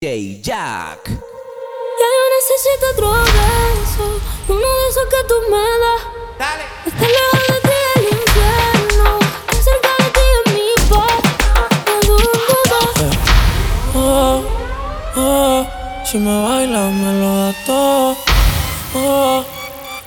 DJ Jack. Ya yo necesito otro beso, uno de esos que tú me das. Dale. Estar lejos de ti el infierno, cerca de ti es mi paz. Oh, oh, si me bailas me lo das todo. Oh,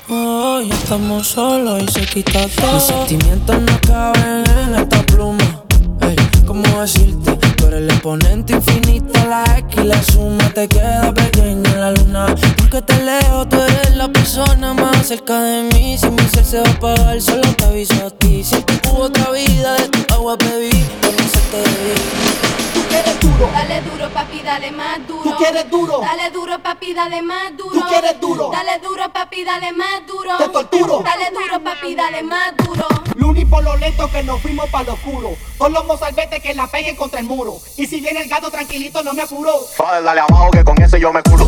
oh, ya estamos solos y se quita todo. Mis sentimientos no caben en esta pluma. Ey, ¿cómo decirte? Tú eres el exponente infinito, la X y la suma te queda pequeña en la luna. Porque te leo, tú eres la persona más cerca de mí. Si mi ser se va a apagar, solo te aviso a ti. Siempre hubo otra vida, de tu agua bebí, con eso te di. Quieres duro, Dale duro, papi, dale más duro. Tú quieres duro. Dale duro, papi, dale más duro. Tú quieres duro. Dale duro, papi, dale más duro. Te torturo. Dale duro, papi, dale más duro. Luni por lo lento que nos fuimos para lo oscuro. Con los mozalbetes que la peguen contra el muro. Y si viene el gato tranquilito, no me apuro. Father, dale abajo que con ese yo me culo.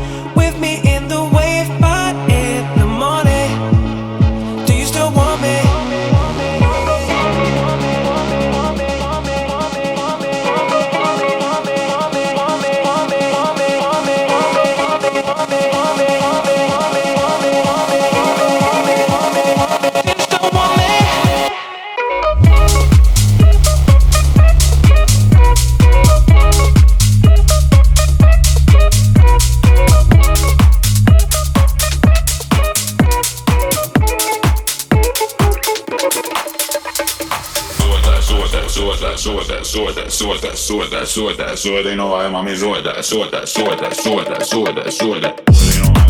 suoda, suoda, suoda, suoda, suoda, no aima mi suoda, suoda, suoda, suoda, suoda, suoda.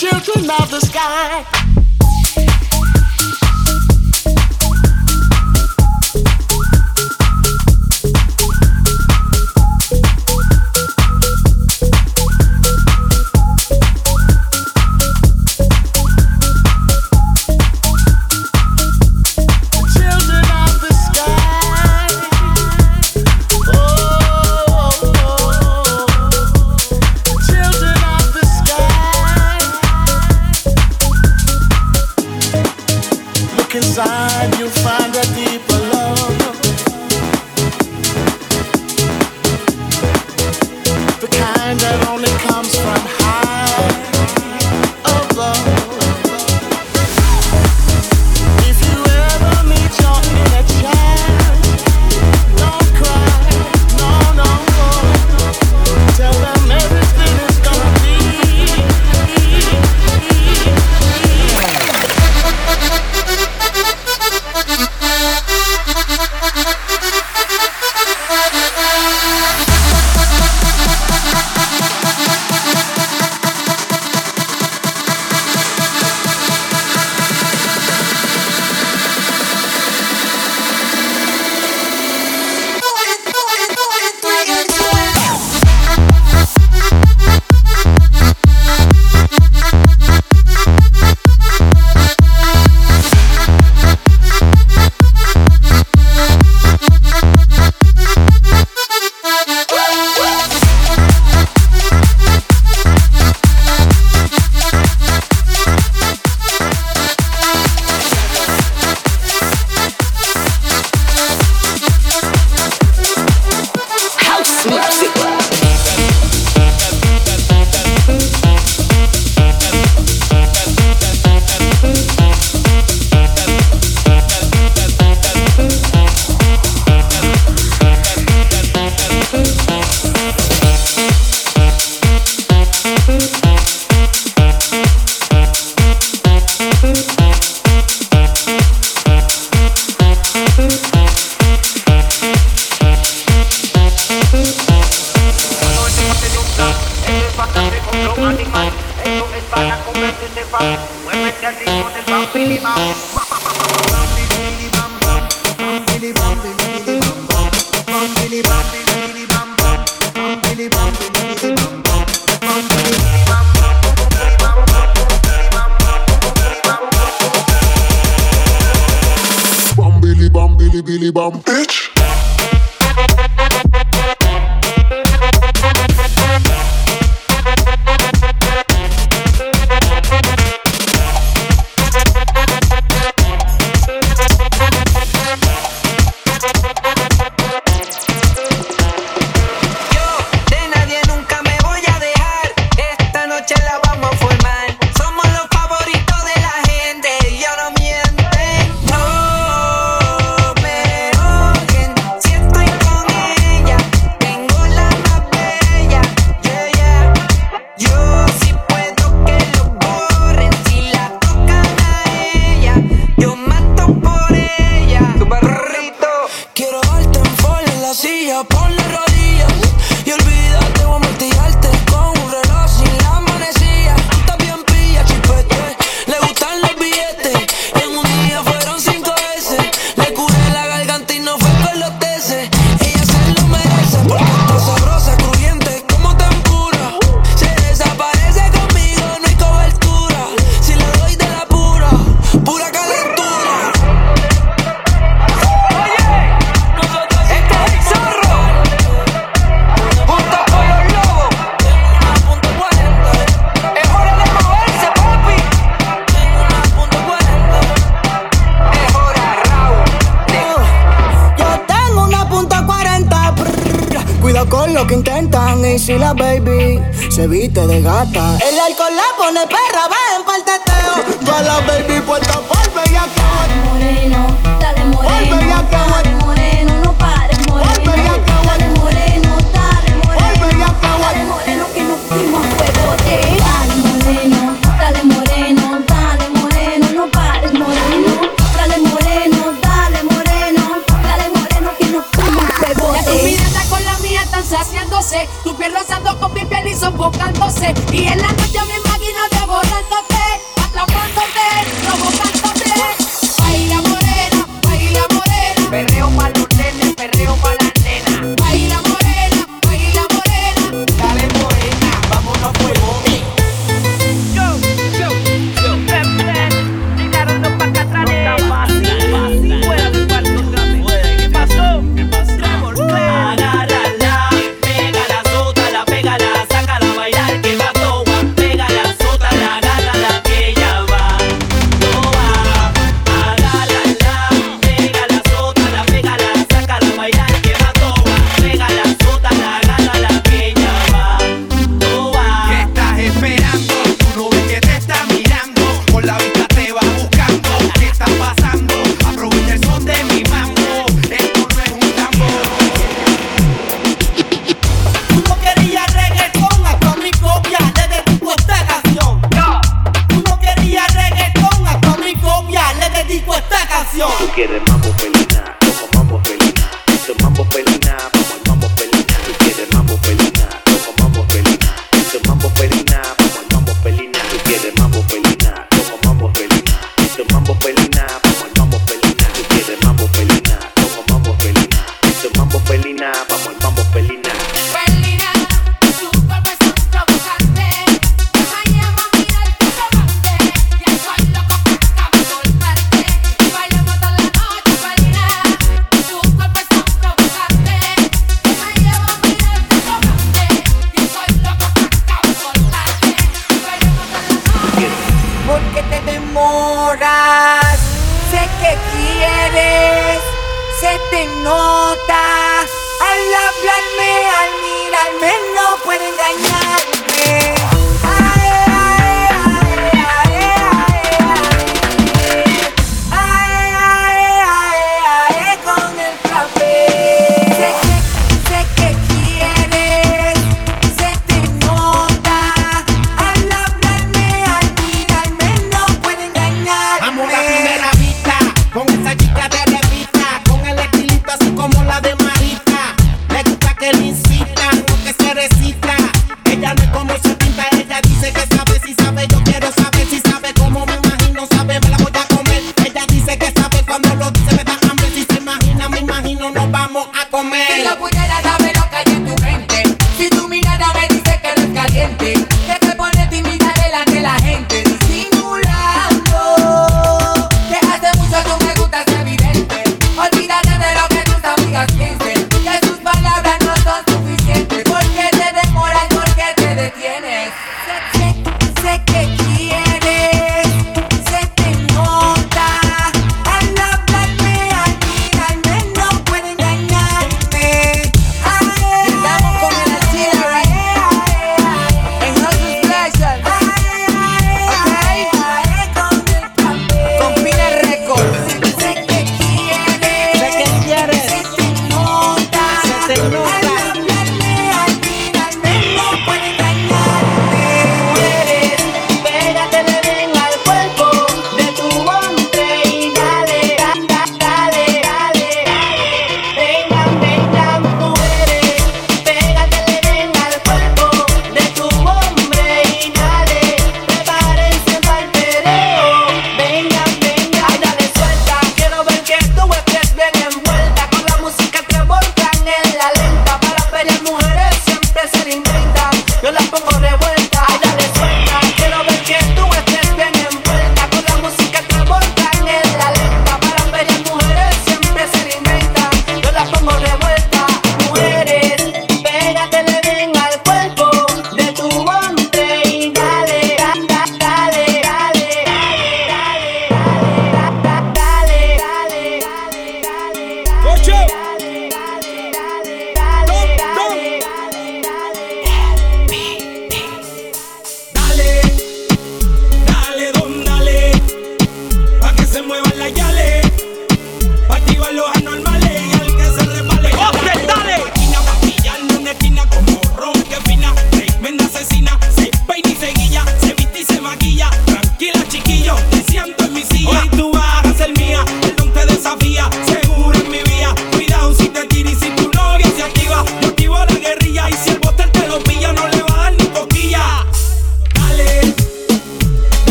Children of the sky.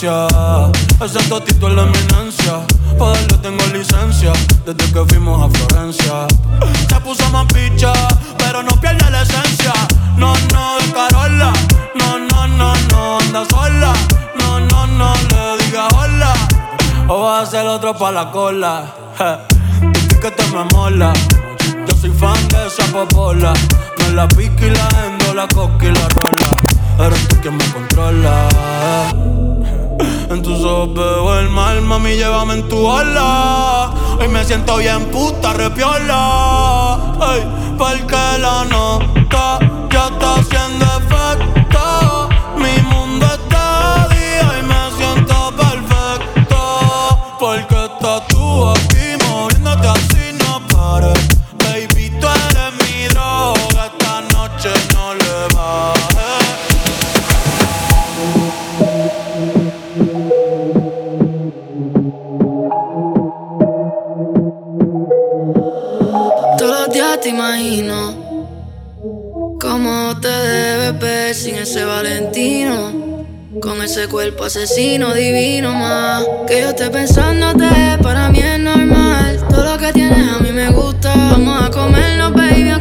Permanencia. Ese totito es la eminencia. Pa' darle tengo licencia. Desde que fuimos a Florencia. Se puso más picha, pero no pierde la esencia. No, no, de Carola. No, no, no, no, anda sola. No, no, no, le diga hola. O vas a ser otro pa' la cola. Mami, llévame en tu ola. Hoy me siento bien puta, repiola. Ay, porque la nota ya está Te imagino cómo te debes ver sin ese Valentino. Con ese cuerpo asesino divino más Que yo esté pensándote, para mí es normal Todo lo que tienes a mí me gusta Vamos a comernos, baby,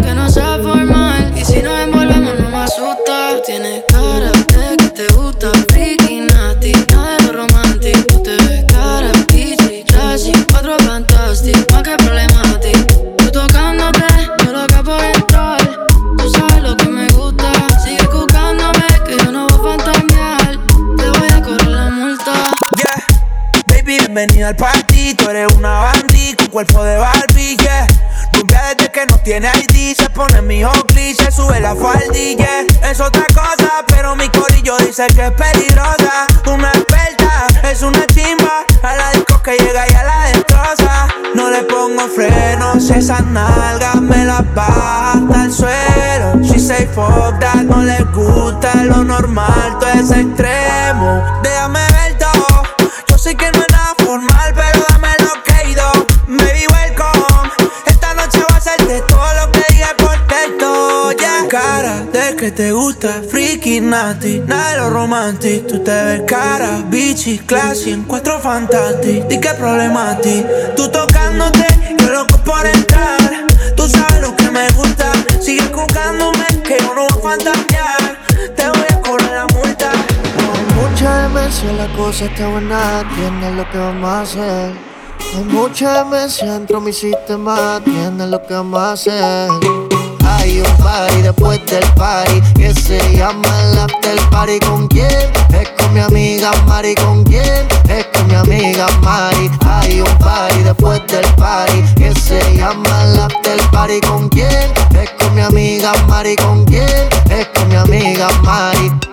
Es otra cosa, pero mi corillo dice que es peligrosa. Una experta, es una chimba. A la disco que llega y a la destroza. No le pongo frenos, esas nalgas me las baja hasta el suelo. She say fuck that, no le gusta lo normal, todo es extremo. Te gusta, freaky, nasty, nada de lo romantic. Tú te ves cara, bitchy, classy, en cuatro fantastic. Di que problema a ti. Tú tocándote, yo loco por entrar. Tú sabes lo que me gusta. Sigue buscándome, que yo no voy a fantasear. Te voy a correr la multa. Hay mucha demencia, la cosa está buena, tienes lo que vamos a hacer. Hay mucha demencia dentro de mi sistema, tienes lo que vamos a hacer. Hay un party después del party que se llama el after party. ¿Con quién? Es con mi amiga Mari. ¿Con quién? Es con mi amiga Mari. Hay un party después del party que se llama el after party. ¿Con quién? Es con mi amiga Mari. ¿Con quién? Es con mi amiga Mari.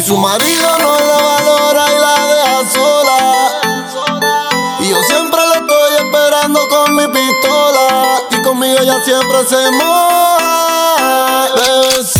Y su marido no la valora y la deja sola. Y yo siempre la estoy esperando con mi pistola. Y conmigo ella siempre se moja. Bebecita,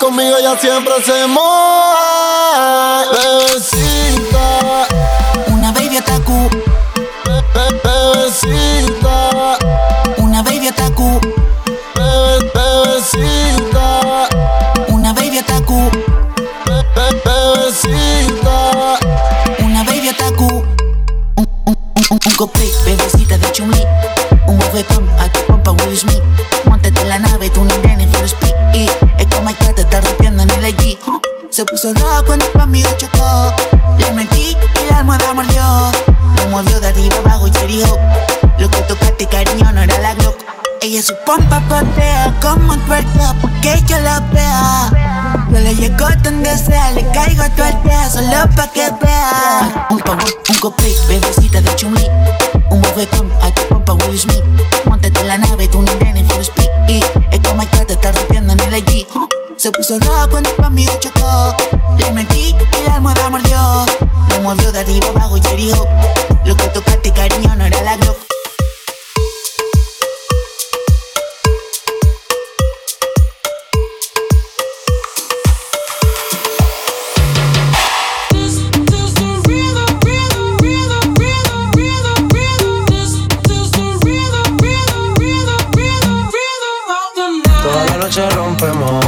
conmigo ella siempre se moja. Mordió. Lo movió de arriba abajo y se dijo: Lo que tocaste, cariño, no era la Glock. Ella su pompa patea como tuerca porque yo la vea. No le llegó donde sea, le caigo a tu aldea solo pa' que vea. Un pavo, un cupcake, bebecita de chumli. Un bofetón a tu pompa Will Smith. Montate en la nave, tú no nene for speed. Y es como que te está rompiendo en el allí. Se puso rojo cuando pa' mí chocó. Le metí y la almohada mordió. Lo movió de arriba abajo y se dijo: Lo que tocaste, cariño, no era la Glock. Noche rompemos,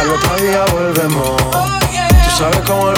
al otro día volvemos. Tú sabes cómo lo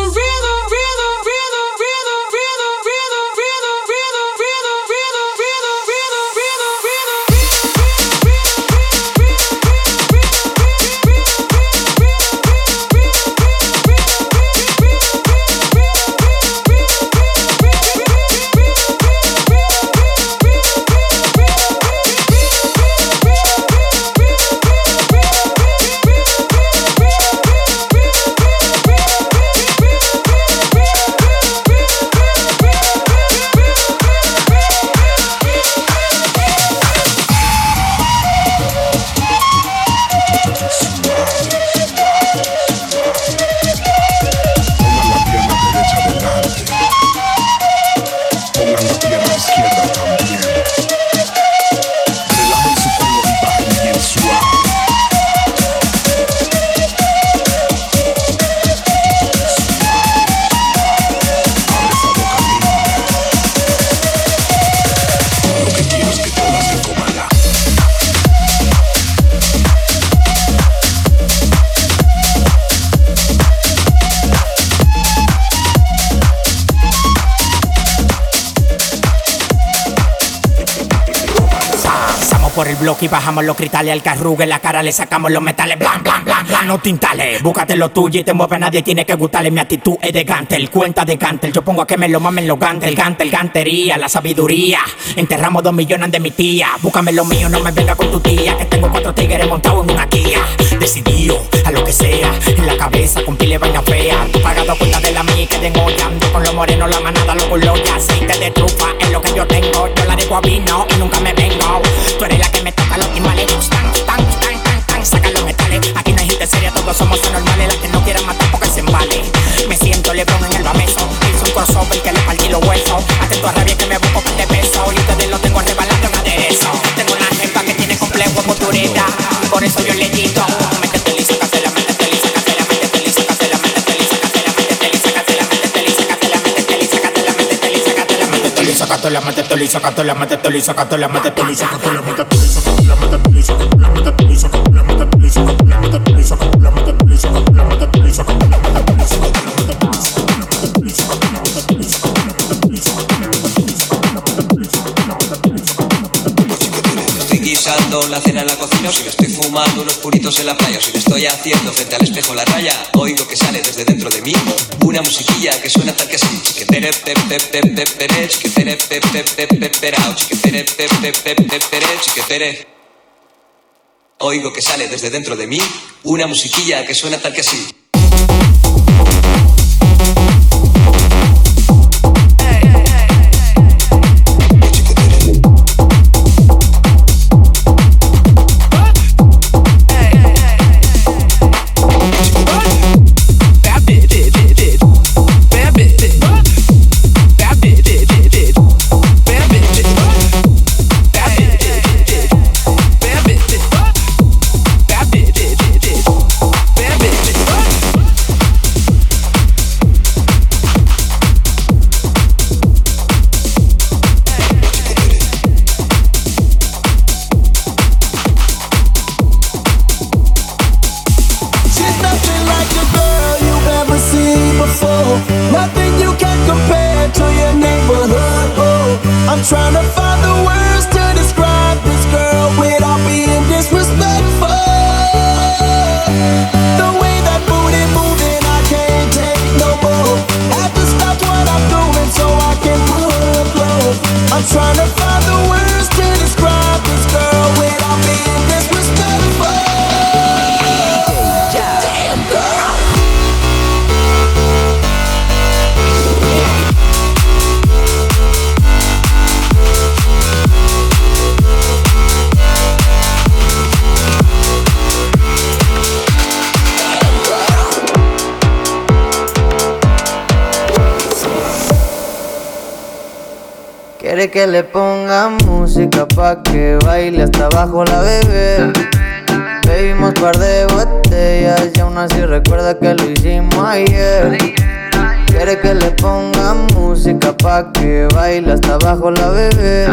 por el bloque y bajamos los cristales al carrugue. La cara le sacamos los metales. Blan, blan, blan, blan. No tintales. Búscate lo tuyo y te mueve. Nadie tiene que gustarle. Mi actitud es de gantel. Cuenta de gantel. Yo pongo a que me lo mamen los gantel. Gantel, gantería, la sabiduría. Enterramos dos millones de mi tía. Búscame lo mío, no me venga con tu tía. Que tengo cuatro tigres montados en una Kia decidido a lo que sea. En la cabeza con pile vaina fea. Tú pagado cuenta de la mía que tengo llando con los morenos, la manada, los culos y aceite de trufa es lo que yo tengo. Yo la dejo a vino y nunca me vengo. Tú eres la que me toca los timbales. Tan, tan, tan, tan, tan, saca los metales. Aquí no hay gente seria, todos somos anormales. La que no quiera matar porque se embale. Me siento lebrón en el bameso. Hice un crossover que le partí los huesos. Atento a rabia que me busco que te beso. Y ustedes lo tengo arrebalado en aderezo. Tengo una jefa que tiene complejo en Por eso yo le la liso, cato, la liso, cato, la liso, cato, la liso, cato, la liso, cato, la liso, cato, la liso, cato, la liso, cato, la liso, cato, la liso, cato, la liso, cato, la liso, cato, la liso, cato, la liso, cato, la liso, cato, la liso, cato, la la cocina, si me estoy fumando unos puritos en la playa, si me estoy haciendo frente al espejo la raya, oigo que sale desde dentro de mí una musiquilla que suena tal que así. Chiquetere, chiquetere. Oigo que sale desde dentro de mí una musiquilla que suena tal que así. Que le ponga música pa' que baile hasta abajo la bebé. Bebimos par de botellas y aún así recuerda que lo hicimos ayer. Quiere que le ponga música pa' que baile hasta abajo la bebé.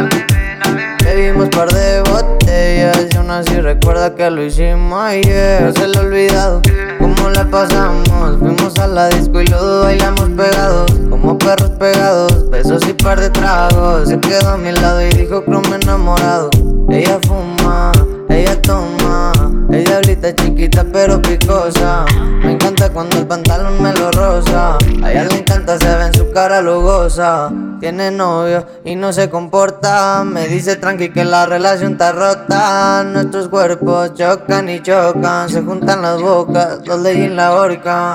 Bebimos par de botellas y aún así recuerda que lo hicimos ayer. No se le ha olvidado cómo la pasamos. Fuimos a la disco y luego bailamos pegados, como perros pegados. Besos y par de tragos. Se quedó a mi lado y dijo que me enamorado. Ella fuma, ella toma. Ella diablita chiquita pero picosa. Me encanta cuando el pantalón me lo rosa. A ella le encanta, se ve en su cara lugosa. Tiene novio y no se comporta. Me dice tranqui que la relación está rota. Nuestros cuerpos chocan y chocan. Se juntan las bocas, los leyes la horcan.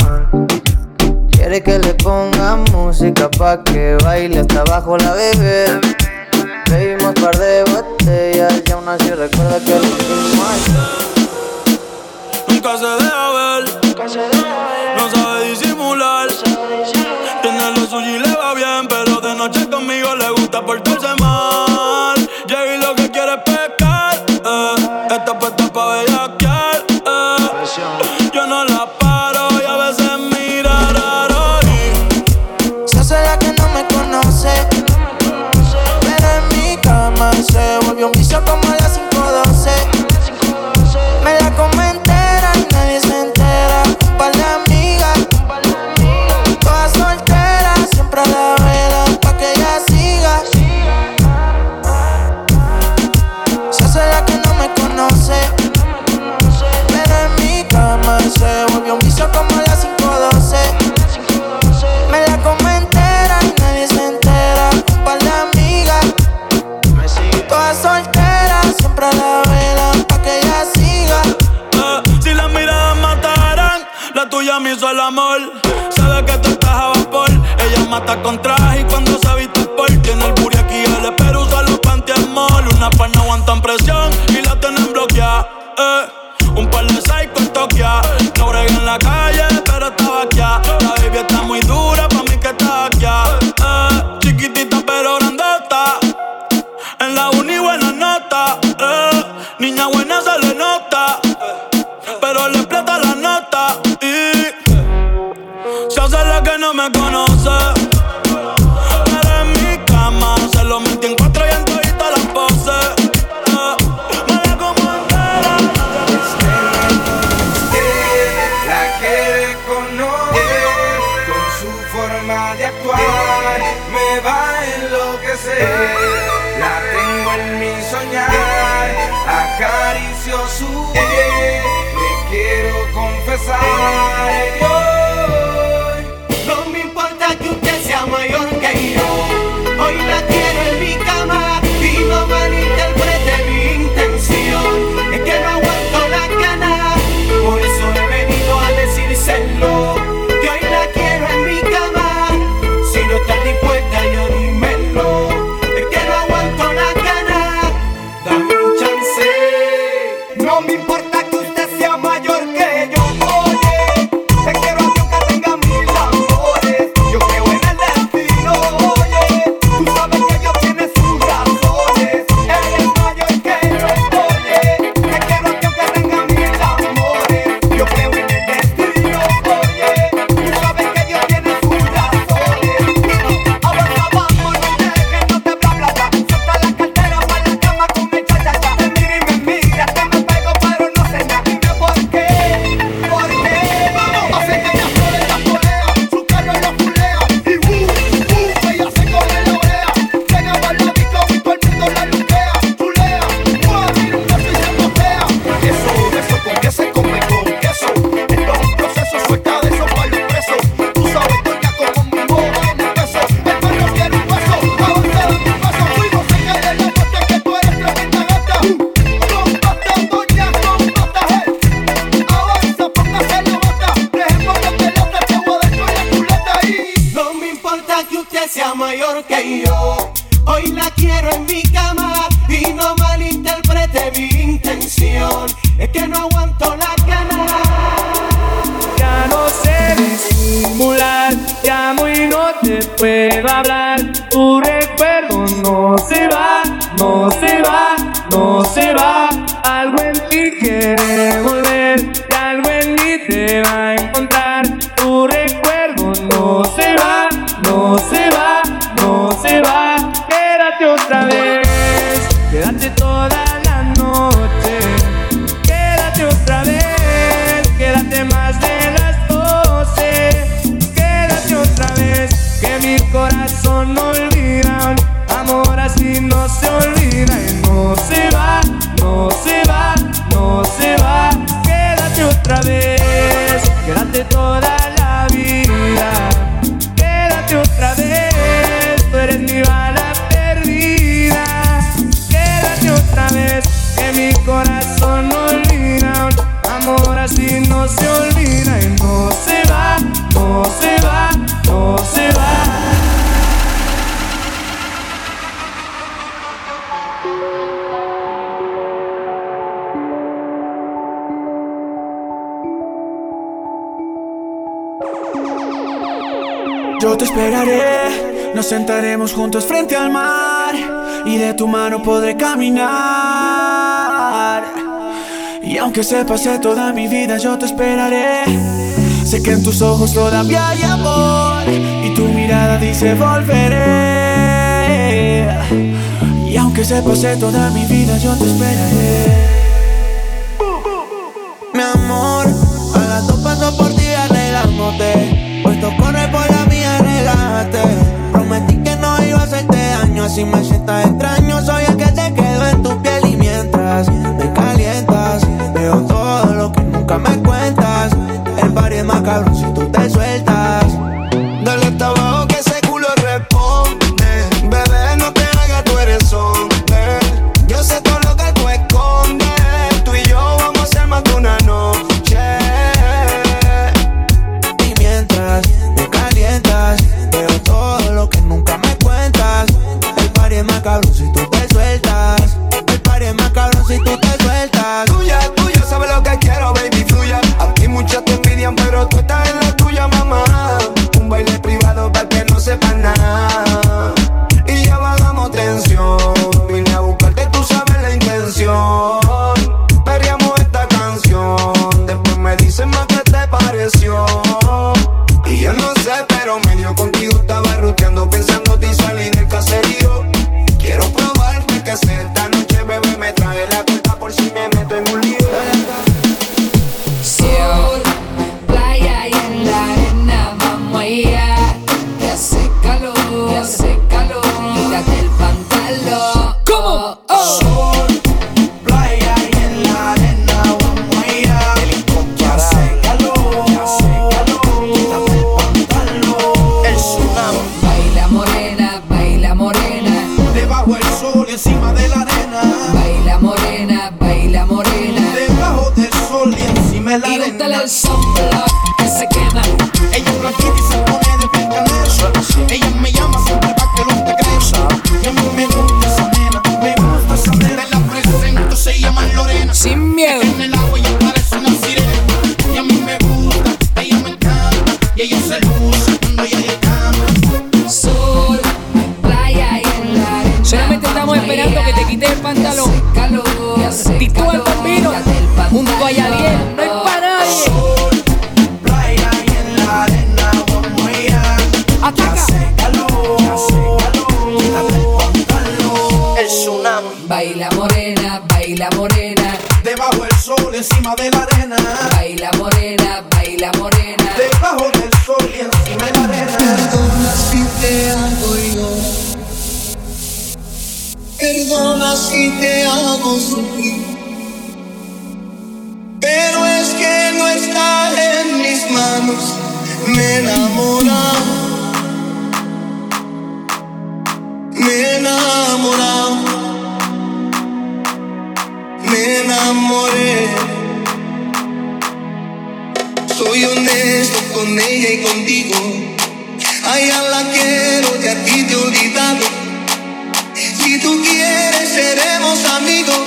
Quiere que le ponga música pa' que baile hasta abajo la bebé. Bebimos par de botellas y aún así recuerda que lo Nunca se deja ver, no sabe disimular. Tiene lo suyo y le va bien, pero de noche conmigo le gusta portarse mal. forma de actuar me va a enloquecer. La tengo en mi soñar, acaricio su piel. Le quiero confesar. Yo Yo te esperaré, nos sentaremos juntos frente al mar y de tu mano podré caminar. Y aunque se pase toda mi vida, yo te esperaré. Sé que en tus ojos todavía hay amor y tu mirada dice volveré. Y aunque se pase toda mi vida, yo te esperaré. extraño, si me sientas extraño, soy el que te quedó en tu piel. Me enamoré, me enamoré, me enamoré. Soy honesto con ella y contigo. Ayala, quiero que a ti te olvide. Si tú quieres, seremos amigos.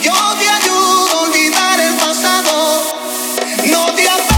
Yo te ayudo a olvidar el pasado, no te afasta.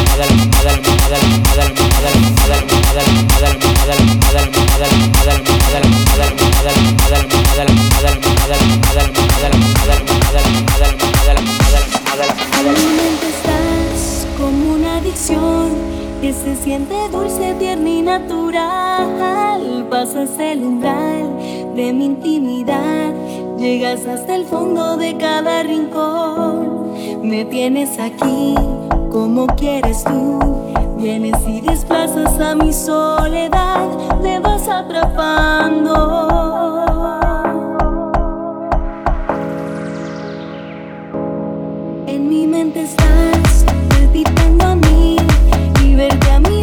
natural. Pasas el umbral de mi intimidad, llegas hasta el fondo de cada rincón. Me tienes aquí como quieres tú. Vienes y desplazas a mi soledad, me vas atrapando. En mi mente estás palpitando a mí y verte a mi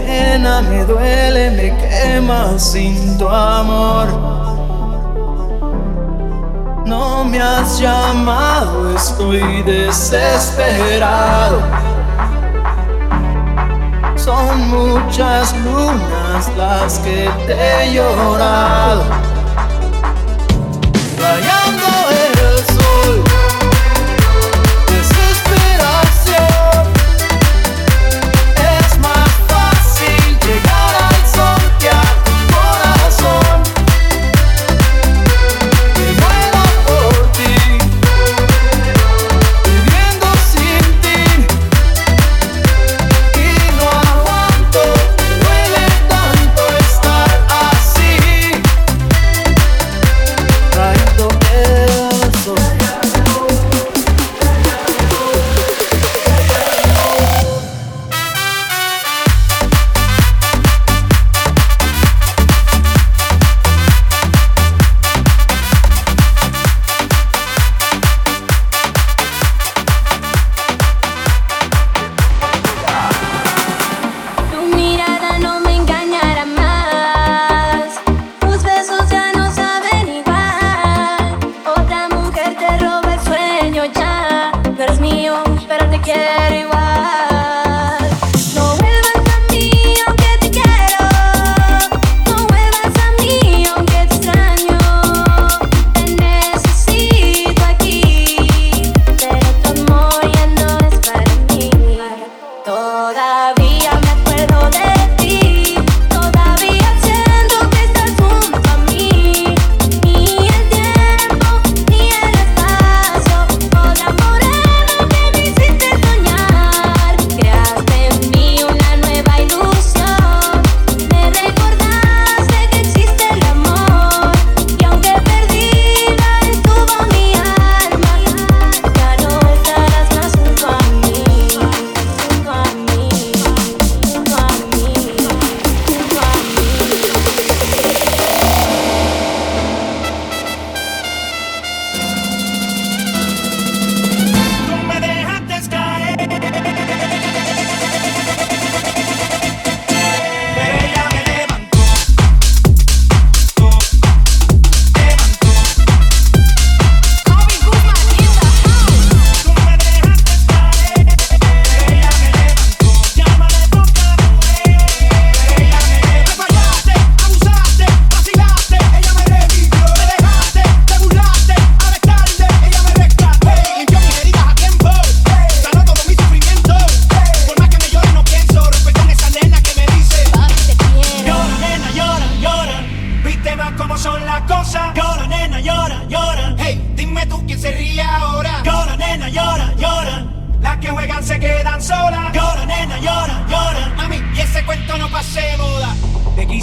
pena, me duele, me quema sin tu amor. No me has llamado, estoy desesperado. Son muchas lunas las que te he llorado.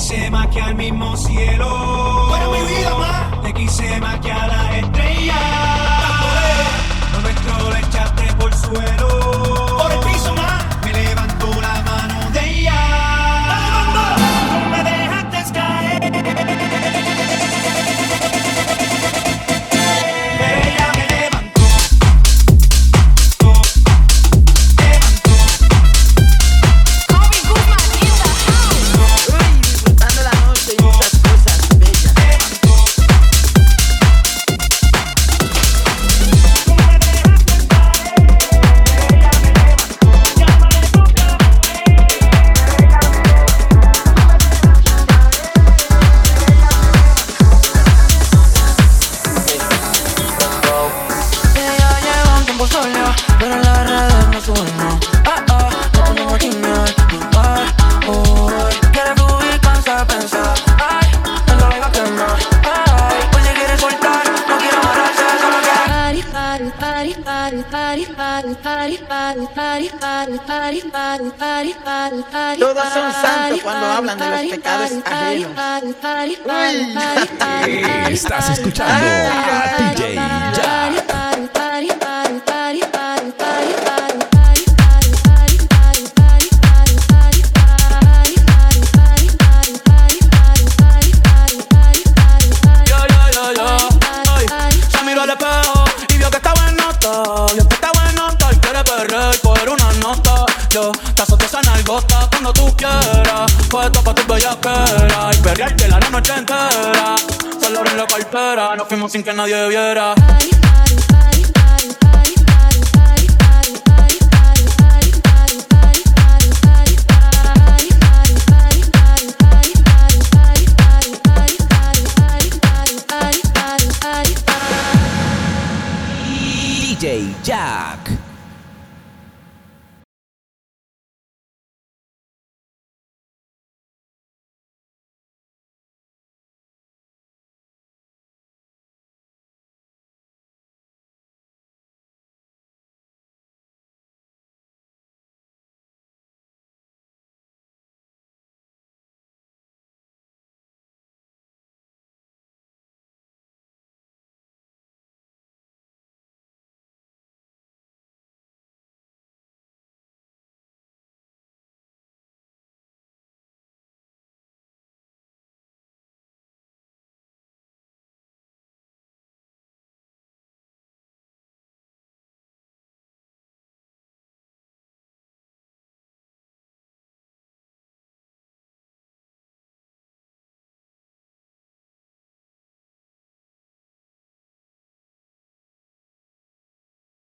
quise más que al mismo cielo. Bueno, mi vida más. Te quise más que a las estrellas. Nuestro le echaste por suelo. hablan de los pecados ajenos. Uy. Estás escuchando a DJ cartera. Nos fuimos sin que nadie viera.